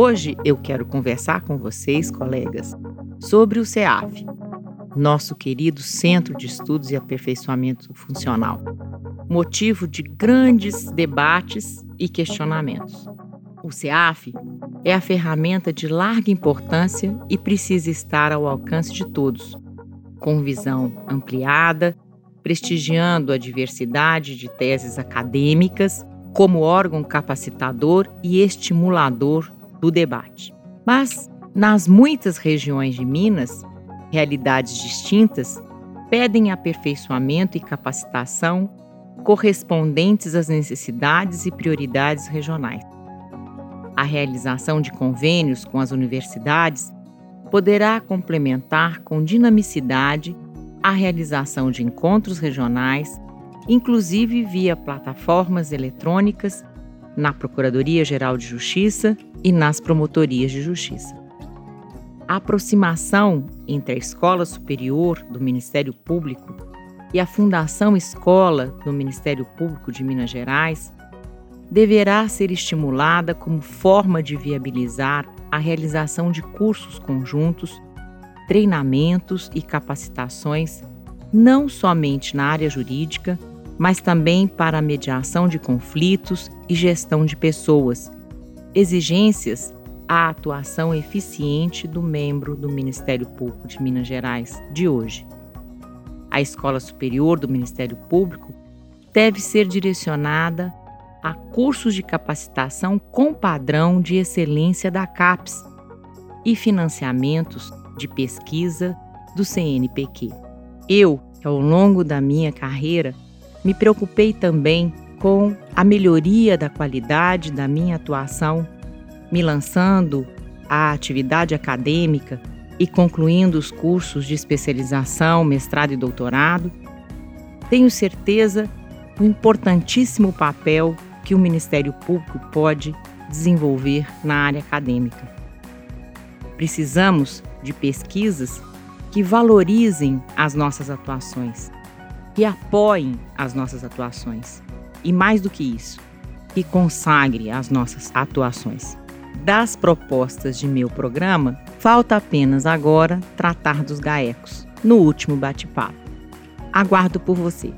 Hoje eu quero conversar com vocês, colegas, sobre o CEAF, nosso querido Centro de Estudos e Aperfeiçoamento Funcional, motivo de grandes debates e questionamentos. O CEAF é a ferramenta de larga importância e precisa estar ao alcance de todos, com visão ampliada, prestigiando a diversidade de teses acadêmicas como órgão capacitador e estimulador do debate. Mas, nas muitas regiões de Minas, realidades distintas pedem aperfeiçoamento e capacitação correspondentes às necessidades e prioridades regionais. A realização de convênios com as universidades poderá complementar com dinamicidade a realização de encontros regionais, inclusive via plataformas eletrônicas na Procuradoria-Geral de Justiça e nas promotorias de justiça. A aproximação entre a Escola Superior do Ministério Público e a Fundação Escola do Ministério Público de Minas Gerais deverá ser estimulada como forma de viabilizar a realização de cursos conjuntos, treinamentos e capacitações, não somente na área jurídica, mas também para a mediação de conflitos e gestão de pessoas, exigências à atuação eficiente do membro do Ministério Público de Minas Gerais de hoje. A Escola Superior do Ministério Público deve ser direcionada a cursos de capacitação com padrão de excelência da CAPES e financiamentos de pesquisa do CNPq. Eu, ao longo da minha carreira, me preocupei também com a melhoria da qualidade da minha atuação, me lançando à atividade acadêmica e concluindo os cursos de especialização, mestrado e doutorado. Tenho certeza do importantíssimo papel que o Ministério Público pode desenvolver na área acadêmica. Precisamos de pesquisas que valorizem as nossas atuações, que apoiem as nossas atuações e, mais do que isso, que consagre as nossas atuações. Das propostas de meu programa, falta apenas agora tratar dos GAECOS, no último bate-papo. Aguardo por você.